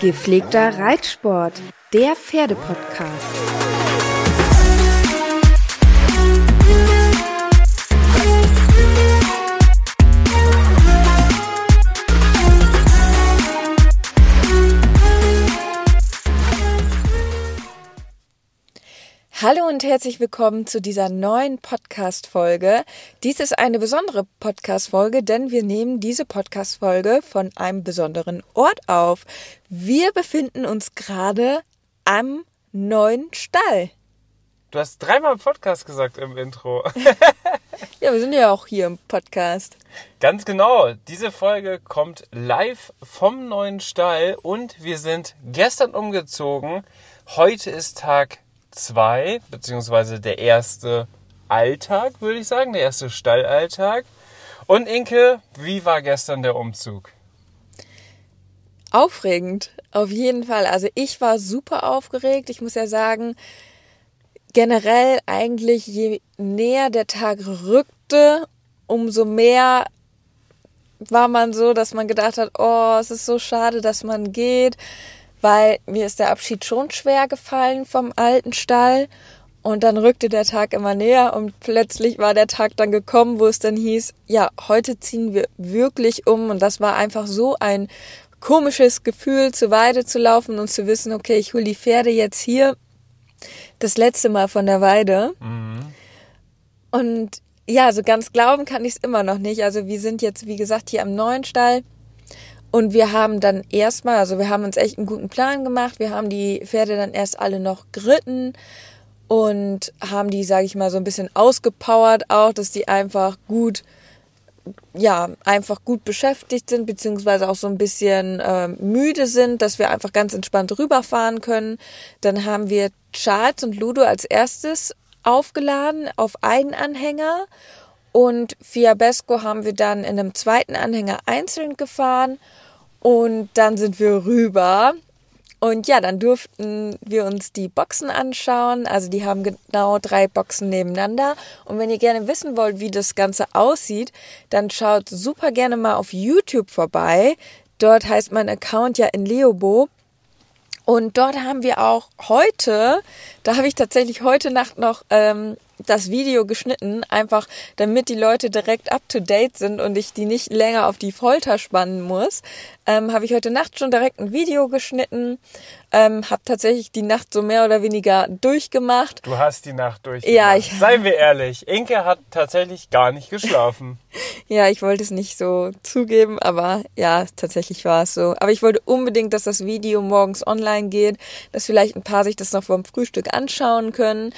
Gepflegter Reitsport, der Pferdepodcast. Hallo und herzlich willkommen zu dieser neuen Podcast-Folge. Dies ist eine besondere Podcast-Folge, denn wir nehmen diese Podcast-Folge von einem besonderen Ort auf. Wir befinden uns gerade am neuen Stall. Du hast dreimal Podcast gesagt im Intro. ja, wir sind ja auch hier im Podcast. Ganz genau. Diese Folge kommt live vom neuen Stall und wir sind gestern umgezogen. Heute ist Tag zwei, beziehungsweise der erste Alltag, würde ich sagen, der erste Stallalltag. Und Inke, wie war gestern der Umzug? Aufregend, auf jeden Fall. Also ich war super aufgeregt. Ich muss ja sagen, generell eigentlich je näher der Tag rückte, umso mehr war man so, dass man gedacht hat, oh, es ist so schade, dass man geht weil mir ist der Abschied schon schwer gefallen vom alten Stall. Und dann rückte der Tag immer näher und plötzlich war der Tag dann gekommen, wo es dann hieß, ja, heute ziehen wir wirklich um. Und das war einfach so ein komisches Gefühl, zur Weide zu laufen und zu wissen, okay, ich hole die Pferde jetzt hier das letzte Mal von der Weide. Mhm. Und ja, so ganz glauben kann ich es immer noch nicht. Also wir sind jetzt, wie gesagt, hier am neuen Stall. Und wir haben dann erstmal, also wir haben uns echt einen guten Plan gemacht. Wir haben die Pferde dann erst alle noch geritten und haben die, sage ich mal, so ein bisschen ausgepowert auch, dass die einfach gut, ja, einfach gut beschäftigt sind, beziehungsweise auch so ein bisschen äh, müde sind, dass wir einfach ganz entspannt rüberfahren können. Dann haben wir Charles und Ludo als erstes aufgeladen auf einen Anhänger und Fiabesco haben wir dann in einem zweiten Anhänger einzeln gefahren und dann sind wir rüber. Und ja, dann durften wir uns die Boxen anschauen. Also die haben genau drei Boxen nebeneinander. Und wenn ihr gerne wissen wollt, wie das Ganze aussieht, dann schaut super gerne mal auf YouTube vorbei. Dort heißt mein Account ja in Leobo. Und dort haben wir auch heute, da habe ich tatsächlich heute Nacht noch ähm, das Video geschnitten, einfach damit die Leute direkt up to date sind und ich die nicht länger auf die Folter spannen muss, ähm, habe ich heute Nacht schon direkt ein Video geschnitten, ähm, habe tatsächlich die Nacht so mehr oder weniger durchgemacht. Du hast die Nacht durchgemacht. Ja, ich, Seien wir ehrlich, Inke hat tatsächlich gar nicht geschlafen. ja, ich wollte es nicht so zugeben, aber ja, tatsächlich war es so. Aber ich wollte unbedingt, dass das Video morgens online geht, dass vielleicht ein paar sich das noch vom Frühstück anschauen können.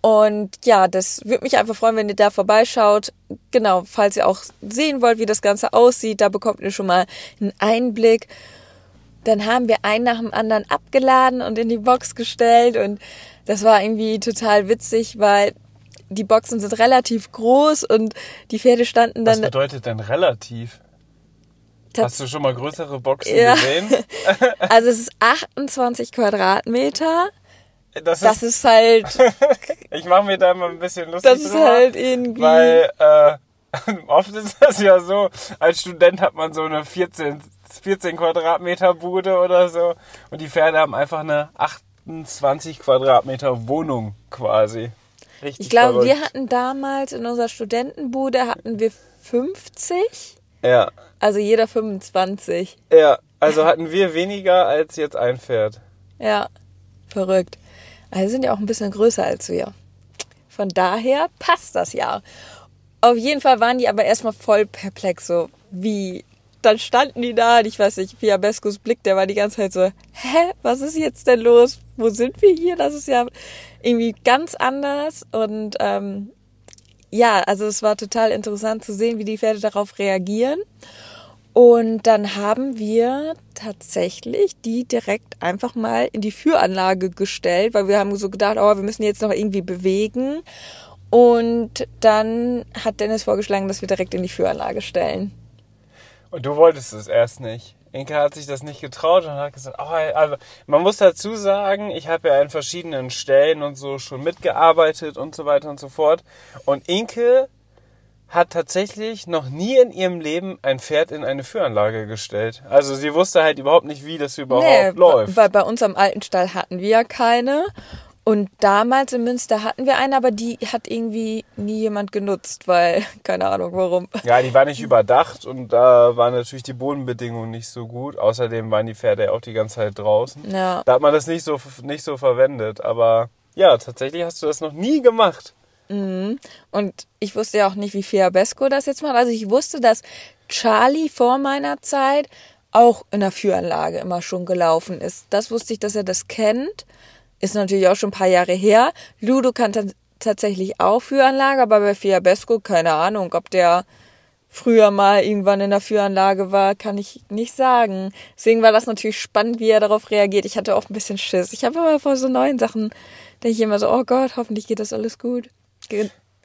Und ja, das würde mich einfach freuen, wenn ihr da vorbeischaut. Genau, falls ihr auch sehen wollt, wie das Ganze aussieht, da bekommt ihr schon mal einen Einblick. Dann haben wir einen nach dem anderen abgeladen und in die Box gestellt und das war irgendwie total witzig, weil die Boxen sind relativ groß und die Pferde standen dann. Was bedeutet denn relativ? Hast du schon mal größere Boxen ja. gesehen? also es ist 28 Quadratmeter das, das ist, ist, halt. ich mache mir da mal ein bisschen lustig Das ist drüber, halt irgendwie. Weil äh, oft ist das ja so, als Student hat man so eine 14, 14 Quadratmeter Bude oder so und die Pferde haben einfach eine 28 Quadratmeter Wohnung quasi. Richtig ich glaube, wir hatten damals in unserer Studentenbude hatten wir 50. Ja. Also jeder 25. Ja, also hatten wir weniger als jetzt ein Pferd. Ja, verrückt. Also sind ja auch ein bisschen größer als wir. Von daher passt das ja. Auf jeden Fall waren die aber erstmal voll perplex, so wie. Dann standen die da und ich weiß nicht, Fiabescos Blick, der war die ganze Zeit so, hä, was ist jetzt denn los? Wo sind wir hier? Das ist ja irgendwie ganz anders. Und ähm, ja, also es war total interessant zu sehen, wie die Pferde darauf reagieren. Und dann haben wir tatsächlich die direkt einfach mal in die Führanlage gestellt, weil wir haben so gedacht, oh, wir müssen jetzt noch irgendwie bewegen. Und dann hat Dennis vorgeschlagen, dass wir direkt in die Führanlage stellen. Und du wolltest es erst nicht. Inke hat sich das nicht getraut und hat gesagt, oh, also man muss dazu sagen, ich habe ja an verschiedenen Stellen und so schon mitgearbeitet und so weiter und so fort. Und Inke hat tatsächlich noch nie in ihrem Leben ein Pferd in eine Führanlage gestellt. Also sie wusste halt überhaupt nicht, wie das überhaupt nee, läuft. Weil bei uns am alten Stall hatten wir ja keine. Und damals in Münster hatten wir eine, aber die hat irgendwie nie jemand genutzt, weil keine Ahnung warum. Ja, die war nicht überdacht und da waren natürlich die Bodenbedingungen nicht so gut. Außerdem waren die Pferde ja auch die ganze Zeit draußen. Ja. Da hat man das nicht so, nicht so verwendet. Aber ja, tatsächlich hast du das noch nie gemacht. Mhm. Und ich wusste ja auch nicht, wie Fiabesco das jetzt macht. Also ich wusste, dass Charlie vor meiner Zeit auch in der Führanlage immer schon gelaufen ist. Das wusste ich, dass er das kennt. Ist natürlich auch schon ein paar Jahre her. Ludo kann tatsächlich auch Führanlage, aber bei Fiabesco keine Ahnung, ob der früher mal irgendwann in der Führanlage war, kann ich nicht sagen. Deswegen war das natürlich spannend, wie er darauf reagiert. Ich hatte auch ein bisschen Schiss. Ich habe aber vor so neuen Sachen, denke ich immer so, oh Gott, hoffentlich geht das alles gut.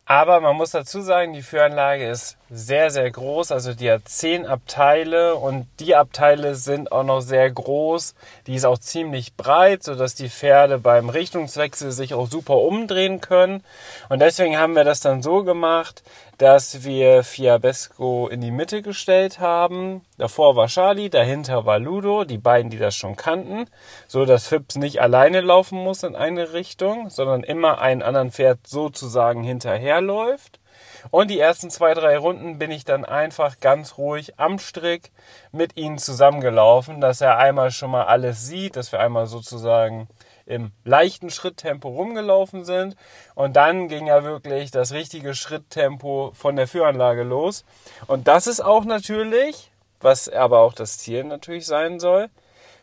Aber man muss dazu sagen, die Führanlage ist sehr, sehr groß. Also die hat zehn Abteile und die Abteile sind auch noch sehr groß. Die ist auch ziemlich breit, sodass die Pferde beim Richtungswechsel sich auch super umdrehen können. Und deswegen haben wir das dann so gemacht, dass wir Fiabesco in die Mitte gestellt haben. Davor war Charlie, dahinter war Ludo, die beiden, die das schon kannten, so dass Fips nicht alleine laufen muss in eine Richtung, sondern immer ein anderen Pferd sozusagen hinterherläuft. Und die ersten zwei, drei Runden bin ich dann einfach ganz ruhig am Strick mit ihnen zusammengelaufen, dass er einmal schon mal alles sieht, dass wir einmal sozusagen im leichten Schritttempo rumgelaufen sind. Und dann ging ja wirklich das richtige Schritttempo von der Führanlage los. Und das ist auch natürlich, was aber auch das Ziel natürlich sein soll,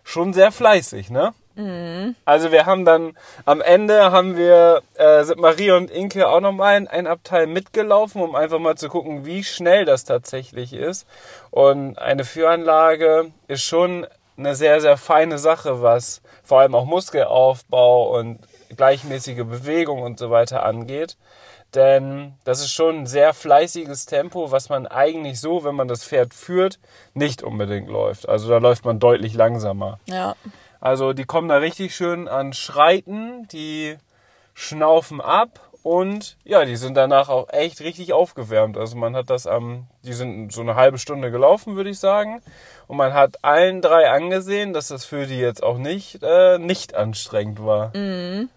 schon sehr fleißig, ne? Mhm. Also wir haben dann am Ende haben wir äh, sind Marie und Inke auch nochmal in ein Abteil mitgelaufen, um einfach mal zu gucken, wie schnell das tatsächlich ist. Und eine Führanlage ist schon eine sehr, sehr feine Sache, was vor allem auch Muskelaufbau und gleichmäßige Bewegung und so weiter angeht. Denn das ist schon ein sehr fleißiges Tempo, was man eigentlich so, wenn man das Pferd führt, nicht unbedingt läuft. Also da läuft man deutlich langsamer. Ja. Also die kommen da richtig schön an Schreiten, die schnaufen ab und ja, die sind danach auch echt richtig aufgewärmt. Also man hat das am, die sind so eine halbe Stunde gelaufen, würde ich sagen. Und man hat allen drei angesehen, dass das für die jetzt auch nicht, äh, nicht anstrengend war. Mhm.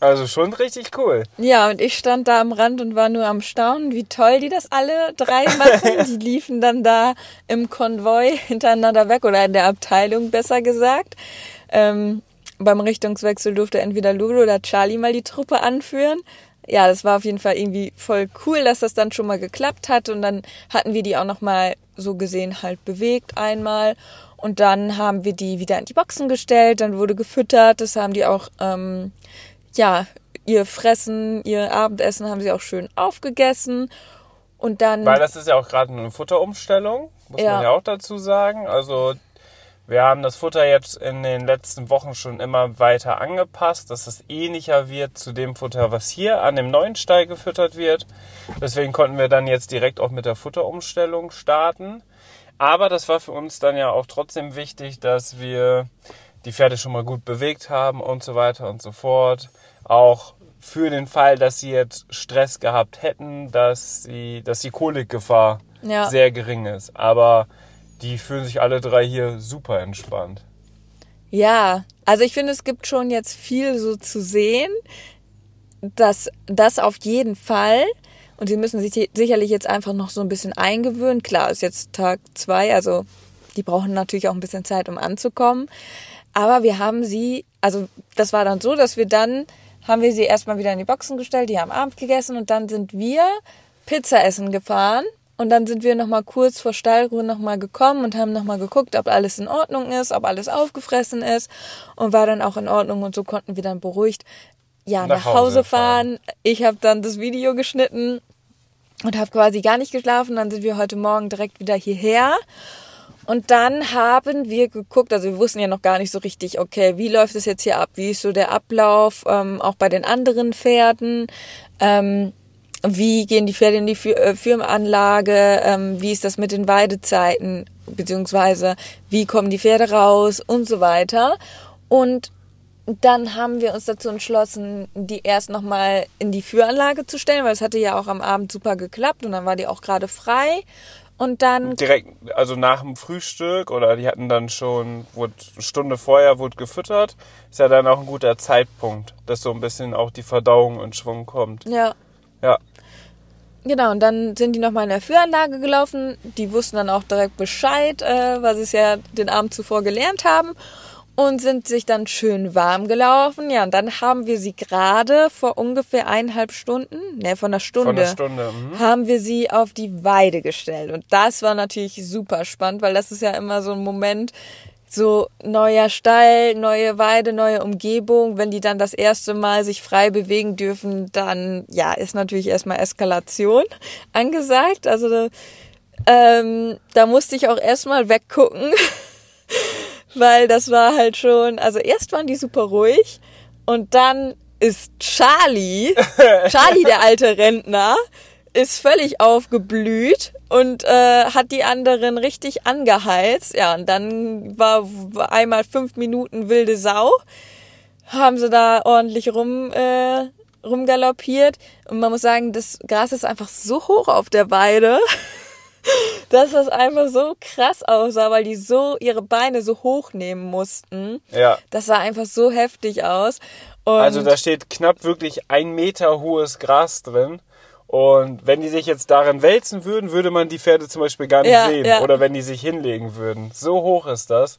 Also schon richtig cool. Ja, und ich stand da am Rand und war nur am Staunen, wie toll die das alle drei machen. die liefen dann da im Konvoi hintereinander weg oder in der Abteilung besser gesagt. Ähm, beim Richtungswechsel durfte entweder Ludo oder Charlie mal die Truppe anführen ja, das war auf jeden Fall irgendwie voll cool, dass das dann schon mal geklappt hat. Und dann hatten wir die auch noch mal so gesehen halt bewegt einmal. Und dann haben wir die wieder in die Boxen gestellt, dann wurde gefüttert, das haben die auch ähm, ja ihr Fressen, ihr Abendessen haben sie auch schön aufgegessen. Und dann weil das ist ja auch gerade eine Futterumstellung, muss ja. man ja auch dazu sagen, also wir haben das Futter jetzt in den letzten Wochen schon immer weiter angepasst, dass es ähnlicher wird zu dem Futter, was hier an dem neuen Stall gefüttert wird. Deswegen konnten wir dann jetzt direkt auch mit der Futterumstellung starten. Aber das war für uns dann ja auch trotzdem wichtig, dass wir die Pferde schon mal gut bewegt haben und so weiter und so fort. Auch für den Fall, dass sie jetzt Stress gehabt hätten, dass sie, dass die Kolikgefahr ja. sehr gering ist. Aber die fühlen sich alle drei hier super entspannt. Ja, also ich finde, es gibt schon jetzt viel so zu sehen. dass das auf jeden Fall. Und sie müssen sich sicherlich jetzt einfach noch so ein bisschen eingewöhnen. Klar, ist jetzt Tag zwei, also die brauchen natürlich auch ein bisschen Zeit, um anzukommen. Aber wir haben sie, also das war dann so, dass wir dann, haben wir sie erstmal wieder in die Boxen gestellt, die haben Abend gegessen und dann sind wir Pizza essen gefahren und dann sind wir nochmal kurz vor Stallruhe nochmal gekommen und haben nochmal geguckt, ob alles in Ordnung ist, ob alles aufgefressen ist und war dann auch in Ordnung und so konnten wir dann beruhigt ja, nach, nach Hause, Hause fahren. fahren. Ich habe dann das Video geschnitten und habe quasi gar nicht geschlafen. Dann sind wir heute Morgen direkt wieder hierher. Und dann haben wir geguckt, also wir wussten ja noch gar nicht so richtig, okay, wie läuft es jetzt hier ab? Wie ist so der Ablauf, ähm, auch bei den anderen Pferden? Ähm, wie gehen die Pferde in die äh, Firmenanlage? Ähm, wie ist das mit den Weidezeiten? Beziehungsweise wie kommen die Pferde raus und so weiter? Und dann haben wir uns dazu entschlossen, die erst nochmal in die Führanlage zu stellen, weil es hatte ja auch am Abend super geklappt und dann war die auch gerade frei. Und dann. Direkt, also nach dem Frühstück oder die hatten dann schon, wurde eine Stunde vorher wurde gefüttert. Ist ja dann auch ein guter Zeitpunkt, dass so ein bisschen auch die Verdauung in Schwung kommt. Ja. Ja. Genau, und dann sind die nochmal in der Führanlage gelaufen. Die wussten dann auch direkt Bescheid, äh, weil sie es ja den Abend zuvor gelernt haben und sind sich dann schön warm gelaufen. Ja, und dann haben wir sie gerade vor ungefähr eineinhalb Stunden, ne, von einer Stunde, Von einer Stunde. Mhm. haben wir sie auf die Weide gestellt. Und das war natürlich super spannend, weil das ist ja immer so ein Moment, so neuer Stall, neue Weide, neue Umgebung. Wenn die dann das erste Mal sich frei bewegen dürfen, dann ja, ist natürlich erstmal Eskalation angesagt. Also ähm, da musste ich auch erstmal weggucken, weil das war halt schon, also erst waren die super ruhig und dann ist Charlie, Charlie der alte Rentner, ist völlig aufgeblüht und äh, hat die anderen richtig angeheizt. Ja, und dann war einmal fünf Minuten wilde Sau. Haben sie da ordentlich rum, äh, rumgaloppiert. Und man muss sagen, das Gras ist einfach so hoch auf der Weide, dass das einfach so krass aussah, weil die so ihre Beine so hoch nehmen mussten. Ja. Das sah einfach so heftig aus. Und Also da steht knapp wirklich ein Meter hohes Gras drin. Und wenn die sich jetzt darin wälzen würden, würde man die Pferde zum Beispiel gar nicht Ja, sehen. ja. Oder wenn die sich hinlegen würden. So hoch ist das.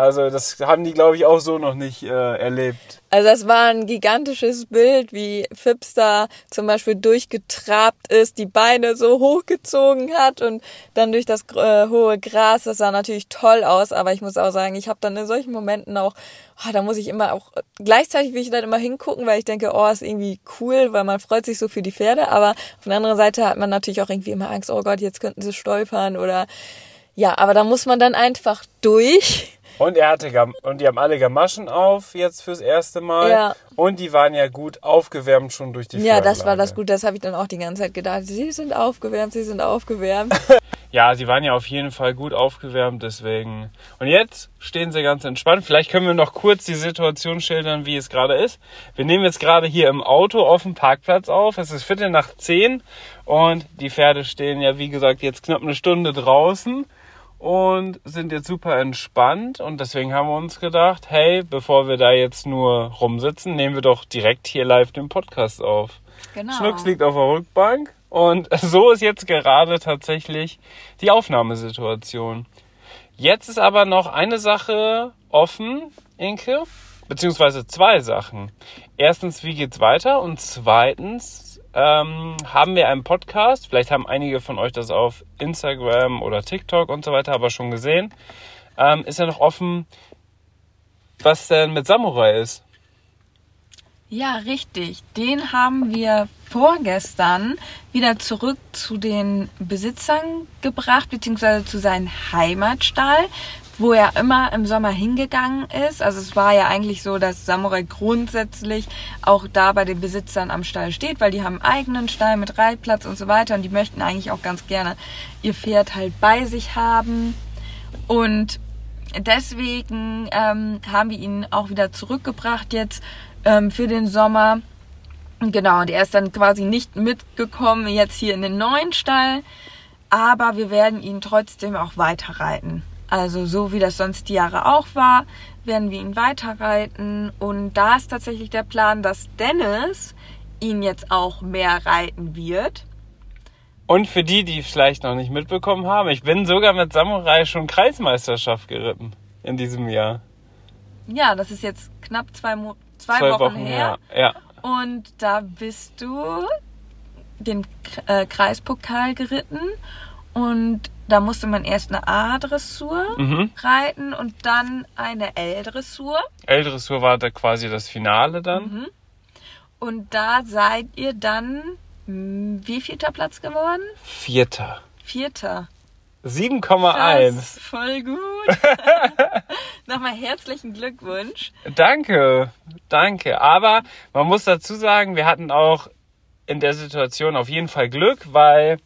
Also das haben die, glaube ich, auch so noch nicht äh, erlebt. Also das war ein gigantisches Bild, wie Fips da zum Beispiel durchgetrabt ist, die Beine so hochgezogen hat und dann durch das äh, hohe Gras. Das sah natürlich toll aus, aber ich muss auch sagen, ich habe dann in solchen Momenten auch, ah, da muss ich immer auch, gleichzeitig will ich dann immer hingucken, weil ich denke, oh, ist irgendwie cool, weil man freut sich so für die Pferde, aber auf der anderen Seite hat man natürlich auch irgendwie immer Angst, oh Gott, jetzt könnten sie stolpern oder ja, aber da muss man dann einfach durch. Und er hatte Gam und die haben alle Gamaschen auf jetzt fürs erste Mal. Ja. Und die waren ja gut aufgewärmt schon durch die Ja, das war das gut, das habe ich dann auch die ganze Zeit gedacht. Sie sind aufgewärmt, sie sind aufgewärmt. Ja, sie waren ja auf jeden Fall gut aufgewärmt, deswegen. Und jetzt stehen sie ganz entspannt. Vielleicht können wir noch kurz die Situation schildern, wie es gerade ist. Wir nehmen jetzt gerade hier im Auto auf dem Parkplatz auf. Es ist Viertel nach zehn und die Pferde stehen ja, wie gesagt, jetzt knapp eine Stunde draußen und sind jetzt super entspannt. Und deswegen haben wir uns gedacht, hey, bevor wir da jetzt nur rumsitzen, nehmen wir doch direkt hier live den Podcast auf. Genau. Schnucks liegt auf der Rückbank und so ist jetzt gerade tatsächlich die Aufnahmesituation. Jetzt ist aber noch eine Sache offen, Inke, beziehungsweise zwei Sachen. Erstens, wie geht's weiter? Und zweitens, ähm, haben wir einen Podcast. Vielleicht haben einige von euch das auf Instagram oder TikTok und so weiter aber schon gesehen. Ähm, ist ja noch offen, was denn mit Samurai ist. Ja, richtig. Den haben wir vorgestern wieder zurück zu den Besitzern gebracht, beziehungsweise zu seinem Heimatstall, wo er immer im Sommer hingegangen ist. Also es war ja eigentlich so, dass Samurai grundsätzlich auch da bei den Besitzern am Stall steht, weil die haben einen eigenen Stall mit Reitplatz und so weiter und die möchten eigentlich auch ganz gerne ihr Pferd halt bei sich haben. Und deswegen ähm, haben wir ihn auch wieder zurückgebracht jetzt ähm, für den Sommer. Genau, und er ist dann quasi nicht mitgekommen jetzt hier in den neuen Stall, aber wir werden ihn trotzdem auch weiterreiten. Also so wie das sonst die Jahre auch war, werden wir ihn weiterreiten und da ist tatsächlich der Plan, dass Dennis ihn jetzt auch mehr reiten wird. Und für die, die vielleicht noch nicht mitbekommen haben, ich bin sogar mit Samurai schon Kreismeisterschaft geritten in diesem Jahr. Ja, das ist jetzt knapp zwei, Mo zwei, Wochen, her. Ja. Und da bist du den äh, Kreispokal geritten und da musste man erst eine A-Dressur Mhm. reiten und dann eine L-Dressur. L-Dressur war da quasi das Finale dann. Und da seid ihr dann Hm, Wie vielter Platz geworden? Vierter. Vierter. 7,1. Krass, Voll gut. Nochmal herzlichen Glückwunsch. Danke, danke. Aber man muss dazu sagen, wir hatten auch in der Situation auf jeden Fall Glück, weil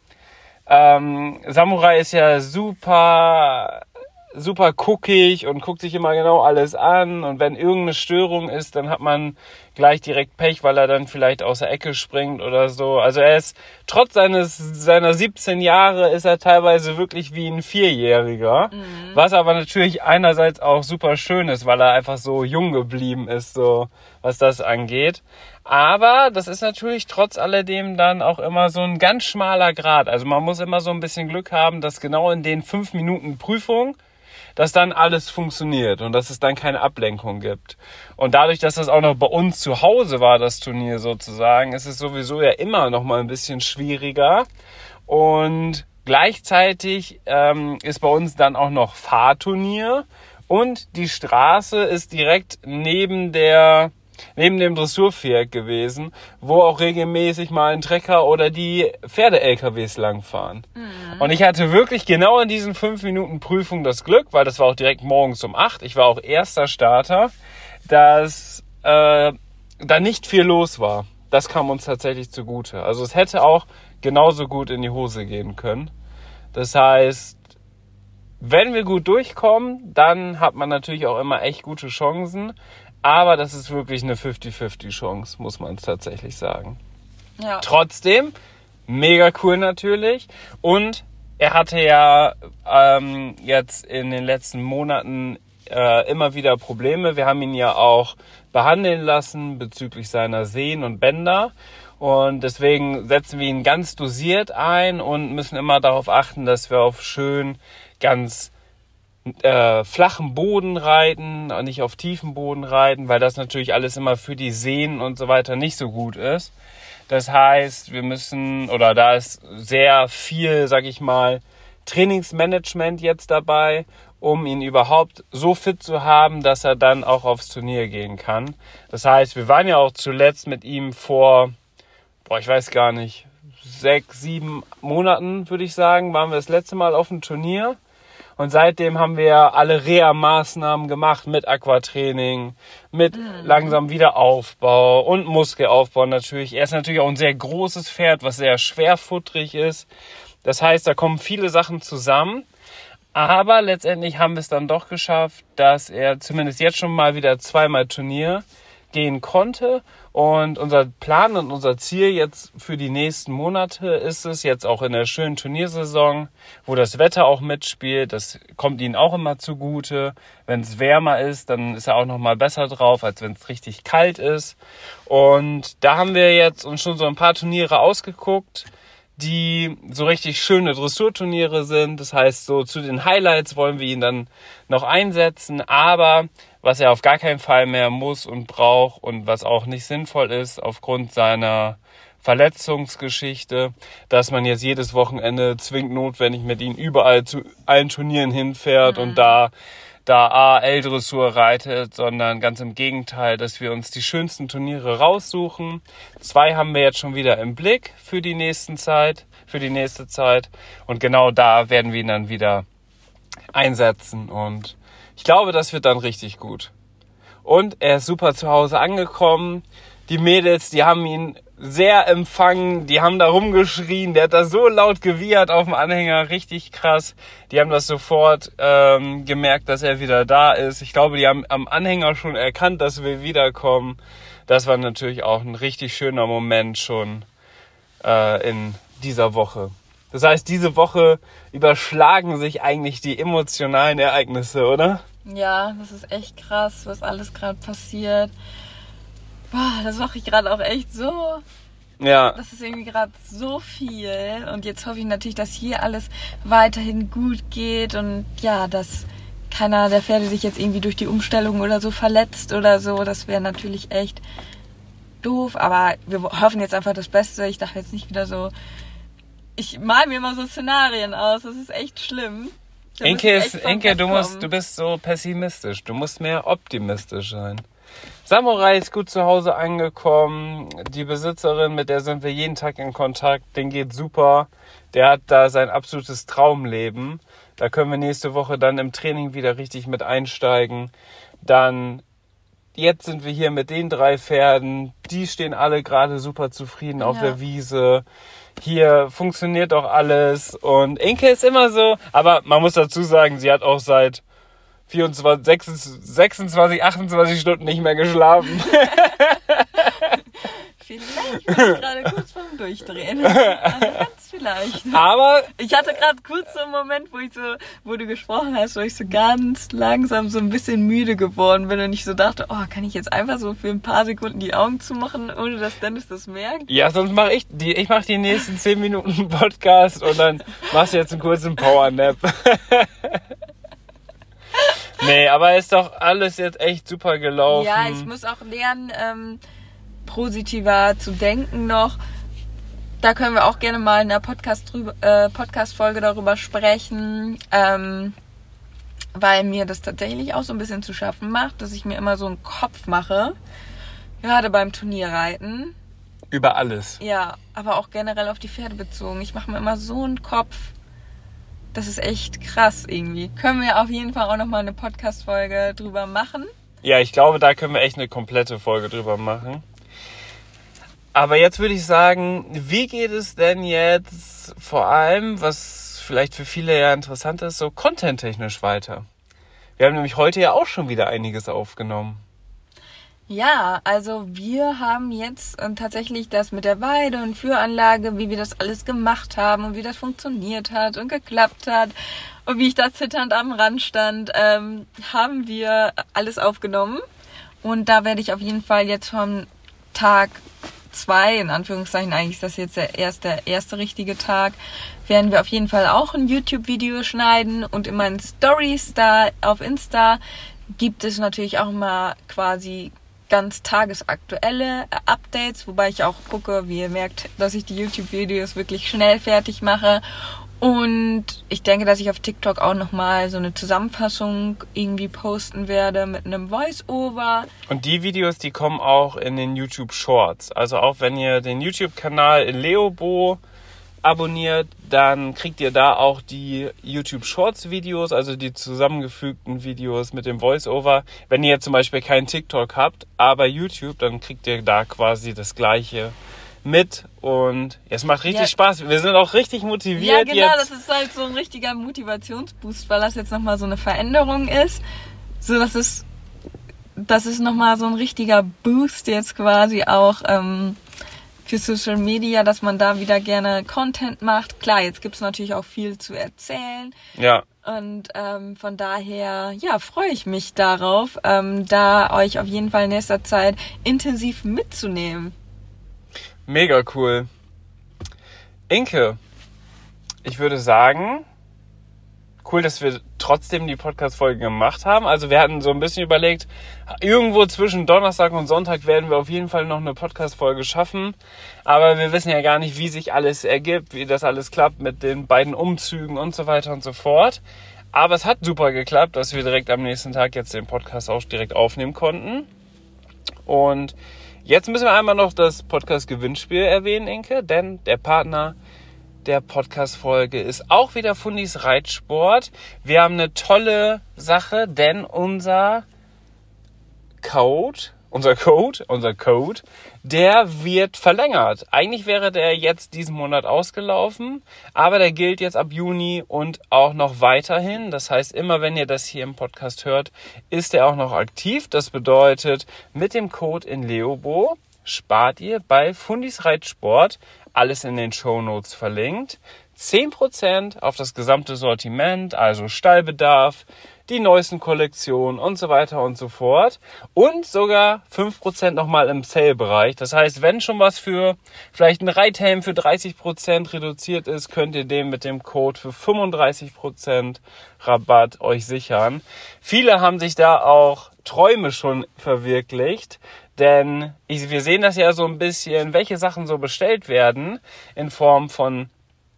ähm, Samurai ist ja super super guckig und guckt sich immer genau alles an und wenn irgendeine Störung ist, dann hat man gleich direkt Pech, weil er dann vielleicht aus der Ecke springt oder so. Also er ist trotz seines seiner 17 Jahre ist er teilweise wirklich wie ein Vierjähriger, was aber natürlich einerseits auch super schön ist, weil er einfach so jung geblieben ist, so was das angeht. Aber das ist natürlich trotz alledem dann auch immer so ein ganz schmaler Grad. Also man muss immer so ein bisschen Glück haben, dass genau in den fünf Minuten Prüfung dass dann alles funktioniert und dass es dann keine Ablenkung gibt. Und dadurch, dass das auch noch bei uns zu Hause war, das Turnier sozusagen, ist es sowieso ja immer noch mal ein bisschen schwieriger. Und gleichzeitig ähm, ist bei uns dann auch noch Fahrturnier und die Straße ist direkt neben der neben dem Dressurviereck gewesen, wo auch regelmäßig mal ein Trecker oder die Pferde-LKWs langfahren. Und ich hatte wirklich genau in diesen fünf Minuten Prüfung das Glück, weil das war auch direkt morgens um acht. Ich war auch erster Starter, dass äh, da nicht viel los war. Das kam uns tatsächlich zugute. Also es hätte auch genauso gut in die Hose gehen können. Das heißt, wenn wir gut durchkommen, dann hat man natürlich auch immer echt gute Chancen. Aber das ist wirklich eine 50-50 Chance, muss man tatsächlich sagen. Ja. Trotzdem, mega cool natürlich. Und er hatte ja ähm, jetzt in den letzten Monaten äh, immer wieder Probleme. Wir haben ihn ja auch behandeln lassen bezüglich seiner Sehnen und Bänder. Und deswegen setzen wir ihn ganz dosiert ein und müssen immer darauf achten, dass wir auf schön ganz äh, flachen Boden reiten, und nicht auf tiefen Boden reiten, weil das natürlich alles immer für die Sehnen und so weiter nicht so gut ist. Das heißt, wir müssen, oder da ist sehr viel, sag ich mal, Trainingsmanagement jetzt dabei, um ihn überhaupt so fit zu haben, dass er dann auch aufs Turnier gehen kann. Das heißt, wir waren ja auch zuletzt mit ihm vor, boah, ich weiß gar nicht, sechs, sieben Monaten, würde ich sagen, waren wir das letzte Mal auf dem Turnier. Und seitdem haben wir alle Reha-Maßnahmen gemacht mit Aquatraining, mit langsam Wiederaufbau und Muskelaufbau natürlich. Er ist natürlich auch ein sehr großes Pferd, was sehr schwerfutterig ist. Das heißt, da kommen viele Sachen zusammen. Aber letztendlich haben wir es dann doch geschafft, dass er zumindest jetzt schon mal wieder zweimal Turnier gehen konnte. Und unser Plan und unser Ziel jetzt für die nächsten Monate ist es, jetzt auch in der schönen Turniersaison, wo das Wetter auch mitspielt, das kommt ihnen auch immer zugute. Wenn es wärmer ist, dann ist er auch noch mal besser drauf, als wenn es richtig kalt ist. Und da haben wir jetzt uns schon so ein paar Turniere ausgeguckt die so richtig schöne Dressurturniere sind. Das heißt, so zu den Highlights wollen wir ihn dann noch einsetzen, aber was er auf gar keinen Fall mehr muss und braucht und was auch nicht sinnvoll ist aufgrund seiner Verletzungsgeschichte, dass man jetzt jedes Wochenende zwingend notwendig mit ihm überall zu allen Turnieren hinfährt und da da A, L-Dressur reitet, sondern ganz im Gegenteil, dass wir uns die schönsten Turniere raussuchen. Zwei haben wir jetzt schon wieder im Blick für die nächsten Zeit, für die nächste Zeit. Und genau da werden wir ihn dann wieder einsetzen. Und ich glaube, das wird dann richtig gut. Und er ist super zu Hause angekommen. Die Mädels, die haben ihn sehr empfangen, die haben da rumgeschrien, der hat da so laut gewiehert auf dem Anhänger, richtig krass. Die haben das sofort ähm, gemerkt, dass er wieder da ist. Ich glaube, die haben am Anhänger schon erkannt, dass wir wiederkommen. Das war natürlich auch ein richtig schöner Moment schon äh, in dieser Woche. Das heißt, diese Woche überschlagen sich eigentlich die emotionalen Ereignisse, oder? Ja, das ist echt krass, was alles gerade passiert. Boah, das mache ich gerade auch echt so. Ja. Das ist irgendwie gerade so viel. Und jetzt hoffe ich natürlich, dass hier alles weiterhin gut geht und ja, dass keiner der Pferde sich jetzt irgendwie durch die Umstellung oder so verletzt oder so. Das wäre natürlich echt doof. Aber wir hoffen jetzt einfach das Beste. Ich dachte jetzt nicht wieder so. Ich mal mir mal so Szenarien aus. Das ist echt schlimm. Da Inke, ist, Inke du, musst, du bist so pessimistisch. Du musst mehr optimistisch sein. Samurai ist gut zu Hause angekommen. Die Besitzerin, mit der sind wir jeden Tag in Kontakt, den geht super. Der hat da sein absolutes Traumleben. Da können wir nächste Woche dann im Training wieder richtig mit einsteigen. Dann jetzt sind wir hier mit den drei Pferden. Die stehen alle gerade super zufrieden auf Ja. der Wiese. Hier funktioniert auch alles. Und Inke ist immer so, aber man muss dazu sagen, sie hat auch seit 24, 26, 28 Stunden nicht mehr geschlafen. Vielleicht war ich gerade kurz vorm Durchdrehen. Also ganz vielleicht. Aber Ich hatte gerade kurz so einen Moment, wo ich so, wo du gesprochen hast, wo ich so ganz langsam so ein bisschen müde geworden bin und ich so dachte, oh, kann ich jetzt einfach so für ein paar Sekunden die Augen zumachen, ohne dass Dennis das merkt? ja, sonst mache ich die, ich mache die nächsten 10 Minuten Podcast und dann machst du jetzt einen kurzen Powernap. nee, aber ist doch alles jetzt echt super gelaufen. Ja, ich muss auch lernen, ähm, positiver zu denken noch. Da können wir auch gerne mal in der Podcast drüber, äh, Podcast-Folge darüber sprechen, ähm, weil mir das tatsächlich auch so ein bisschen zu schaffen macht, dass ich mir immer so einen Kopf mache, gerade beim Turnierreiten. Über alles. Ja, aber auch generell auf die Pferde bezogen. Ich mache mir immer so einen Kopf. Das ist echt krass irgendwie. Können wir auf jeden Fall auch nochmal eine Podcast-Folge drüber machen. Ja, ich glaube, da können wir echt eine komplette Folge drüber machen. Aber jetzt würde ich sagen, wie geht es denn jetzt vor allem, was vielleicht für viele ja interessant ist, so content-technisch weiter? Wir haben nämlich heute ja auch schon wieder einiges aufgenommen. Ja, also wir haben jetzt äh, tatsächlich das mit der Weide und Führanlage, wie wir das alles gemacht haben und wie das funktioniert hat und geklappt hat und wie ich da zitternd am Rand stand, ähm, haben wir alles aufgenommen. Und da werde ich auf jeden Fall jetzt vom Tag zwei, in Anführungszeichen, eigentlich ist das jetzt der erste, erste richtige Tag, werden wir auf jeden Fall auch ein YouTube-Video schneiden und in meinen Stories da auf Insta gibt es natürlich auch mal quasi ganz tagesaktuelle äh, Updates, wobei ich auch gucke, wie ihr merkt, dass ich die YouTube-Videos wirklich schnell fertig mache. Und ich denke, dass ich auf TikTok auch nochmal so eine Zusammenfassung irgendwie posten werde mit einem Voice-Over. Und die Videos, die kommen auch in den YouTube Shorts. Also auch wenn ihr den YouTube-Kanal Leobo abonniert, dann kriegt ihr da auch die YouTube Shorts Videos, also die zusammengefügten Videos mit dem Voice-Over. Wenn ihr zum Beispiel keinen TikTok habt, aber YouTube, dann kriegt ihr da quasi das gleiche mit und es macht richtig Ja. Spaß. Wir sind auch richtig Ja, motiviert genau, jetzt. das ist halt so ein richtiger Motivationsboost, weil das jetzt nochmal so eine Veränderung ist. So, dass es, das ist nochmal so ein richtiger Boost jetzt quasi auch ähm, für Social Media, dass man da wieder gerne Content macht. Klar, jetzt gibt's natürlich auch viel zu erzählen. Ja, Und ähm, von daher, ja, freue ich mich darauf, ähm, da euch auf jeden Fall in nächster Zeit intensiv mitzunehmen. Mega cool. Inke, ich würde sagen, cool, dass wir trotzdem die Podcast-Folge gemacht haben. Also wir hatten so ein bisschen überlegt, irgendwo zwischen Donnerstag und Sonntag werden wir auf jeden Fall noch eine Podcast-Folge schaffen. Aber wir wissen ja gar nicht, wie sich alles ergibt, wie das alles klappt mit den beiden Umzügen und so weiter und so fort. Aber es hat super geklappt, dass wir direkt am nächsten Tag jetzt den Podcast auch direkt aufnehmen konnten. Und jetzt müssen wir einmal noch das Podcast-Gewinnspiel erwähnen, Inke, denn der Partner der Podcast-Folge ist auch wieder Fundis Reitsport. Wir haben eine tolle Sache, denn unser Code, unser Code, unser Code, der wird verlängert. Eigentlich wäre der jetzt diesen Monat ausgelaufen, aber der gilt jetzt ab Juni und auch noch weiterhin. Das heißt, immer wenn ihr das hier im Podcast hört, ist er auch noch aktiv. Das bedeutet, mit dem Code in Leobo spart ihr bei Fundis Reitsport, alles in den Show Notes verlinkt, 10% auf das gesamte Sortiment, also Stallbedarf, die neuesten Kollektionen und so weiter und so fort. Und sogar 5% nochmal im Sale-Bereich. Das heißt, wenn schon was für vielleicht ein Reithelm für 30% reduziert ist, könnt ihr den mit dem Code für 35% Rabatt euch sichern. Viele haben sich da auch Träume schon verwirklicht. Denn wir sehen das ja so ein bisschen, welche Sachen so bestellt werden in Form von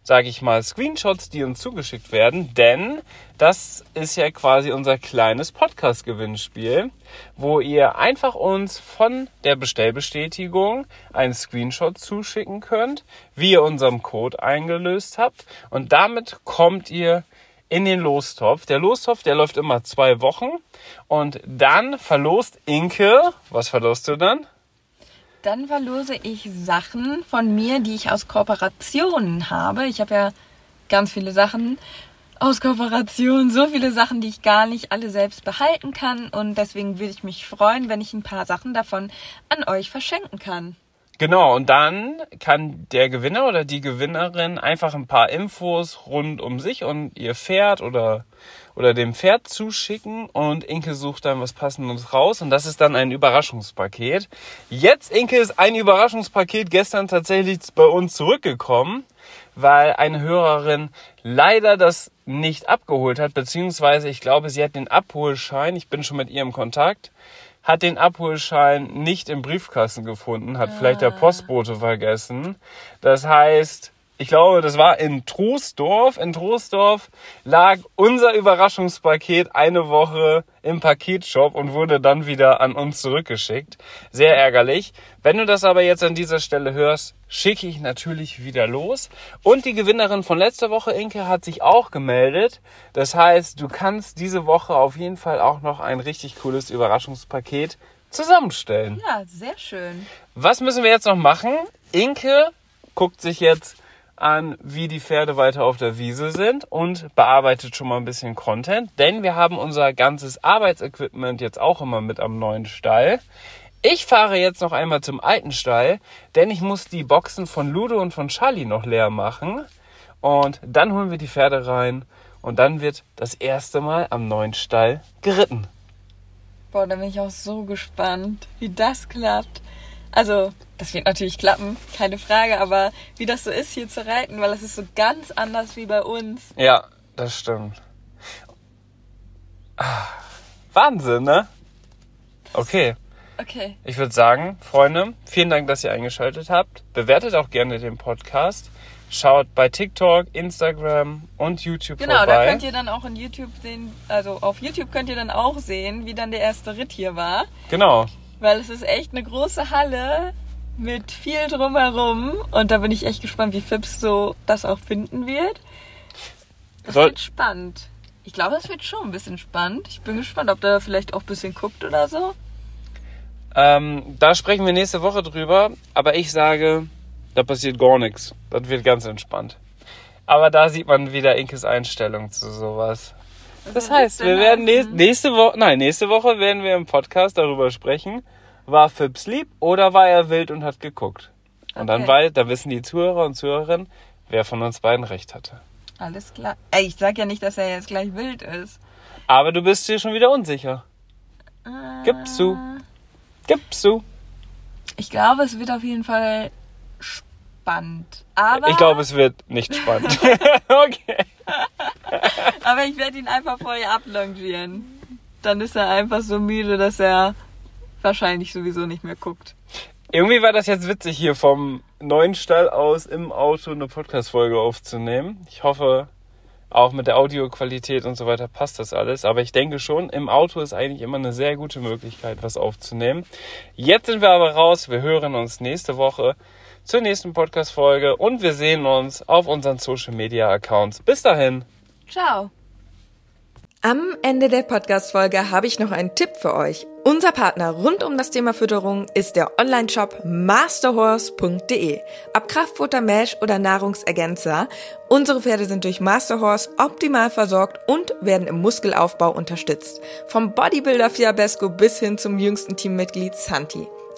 sage ich mal, Screenshots, die uns zugeschickt werden, denn das ist ja quasi unser kleines Podcast-Gewinnspiel, wo ihr einfach uns von der Bestellbestätigung einen Screenshot zuschicken könnt, wie ihr unseren Code eingelöst habt und damit kommt ihr in den Lostopf. Der Lostopf, der läuft immer zwei Wochen und dann verlost Inke, was verlost du dann? Dann verlose ich Sachen von mir, die ich aus Kooperationen habe. Ich habe ja ganz viele Sachen aus Kooperationen, so viele Sachen, die ich gar nicht alle selbst behalten kann. Und deswegen würde ich mich freuen, wenn ich ein paar Sachen davon an euch verschenken kann. Genau, und dann kann der Gewinner oder die Gewinnerin einfach ein paar Infos rund um sich und ihr Pferd oder, oder dem Pferd zuschicken und Inke sucht dann was Passendes raus und das ist dann ein Überraschungspaket. Jetzt, Inke, ist ein Überraschungspaket gestern tatsächlich bei uns zurückgekommen, weil eine Hörerin leider das nicht abgeholt hat, beziehungsweise ich glaube, sie hat den Abholschein, ich bin schon mit ihr im Kontakt, hat den Abholschein nicht im Briefkasten gefunden, hat vielleicht der Postbote vergessen. Das heißt, ich glaube, das war in Troisdorf. In Troisdorf lag unser Überraschungspaket eine Woche im Paketshop und wurde dann wieder an uns zurückgeschickt. Sehr ärgerlich. Wenn du das aber jetzt an dieser Stelle hörst, schicke ich natürlich wieder los. Und die Gewinnerin von letzter Woche, Inke, hat sich auch gemeldet. Das heißt, du kannst diese Woche auf jeden Fall auch noch ein richtig cooles Überraschungspaket zusammenstellen. Ja, sehr schön. Was müssen wir jetzt noch machen? Inke guckt sich jetzt an, wie die Pferde weiter auf der Wiese sind und bearbeitet schon mal ein bisschen Content, denn wir haben unser ganzes Arbeitsequipment jetzt auch immer mit am neuen Stall. Ich fahre jetzt noch einmal zum alten Stall, denn ich muss die Boxen von Ludo und von Charlie noch leer machen. Und dann holen wir die Pferde rein und dann wird das erste Mal am neuen Stall geritten. Boah, da bin ich auch so gespannt, wie das klappt. Also, das wird natürlich klappen, keine Frage, aber wie das so ist, hier zu reiten, weil das ist so ganz anders wie bei uns. Ja, das stimmt. Ah, Wahnsinn, ne? Okay. Okay. Ich würde sagen, Freunde, vielen Dank, dass ihr eingeschaltet habt. Bewertet auch gerne den Podcast. Schaut bei TikTok, Instagram und YouTube Genau, vorbei. da könnt ihr dann auch in YouTube sehen, also auf YouTube könnt ihr dann auch sehen, wie dann der erste Ritt hier war. genau. Weil es ist echt eine große Halle mit viel drumherum. Und da bin ich echt gespannt, wie Fips so das auch finden wird. Das Soll- wird spannend. Ich glaube, das wird schon ein bisschen spannend. Ich bin gespannt, ob der vielleicht auch ein bisschen guckt oder so. Ähm, da sprechen wir nächste Woche drüber. Aber ich sage, da passiert gar nichts. Das wird ganz entspannt. Aber da sieht man wieder Inkes Einstellung zu sowas. Das heißt, wir werden nächste, nächste Woche, nein, nächste Woche werden wir im Podcast darüber sprechen, war Fips lieb oder war er wild und hat geguckt? Und dann, Okay. weil, da wissen die Zuhörer und Zuhörerinnen, wer von uns beiden recht hatte. Alles klar. Ey, ich sag ja nicht, dass er jetzt gleich wild ist. Aber du bist dir schon wieder unsicher. Gibst du? Gibst du? Ich glaube, es wird auf jeden Fall spannend. Aber, Ich glaube, es wird nicht spannend. okay. aber ich werde ihn einfach vorher ablongieren. Dann ist er einfach so müde, dass er wahrscheinlich sowieso nicht mehr guckt. Irgendwie war das jetzt witzig, hier vom neuen Stall aus im Auto eine Podcast-Folge aufzunehmen. Ich hoffe, auch mit der Audioqualität und so weiter passt das alles. Aber ich denke schon, im Auto ist eigentlich immer eine sehr gute Möglichkeit, was aufzunehmen. Jetzt sind wir aber raus. Wir hören uns nächste Woche zur nächsten Podcast-Folge und wir sehen uns auf unseren Social-Media-Accounts. Bis dahin. Ciao. Am Ende der Podcast-Folge habe ich noch einen Tipp für euch. Unser Partner rund um das Thema Fütterung ist der Online-Shop masterhorse.de. Ob Kraftfutter, Mesh oder Nahrungsergänzer, unsere Pferde sind durch Masterhorse optimal versorgt und werden im Muskelaufbau unterstützt. Vom Bodybuilder Fiabesco bis hin zum jüngsten Teammitglied Santi.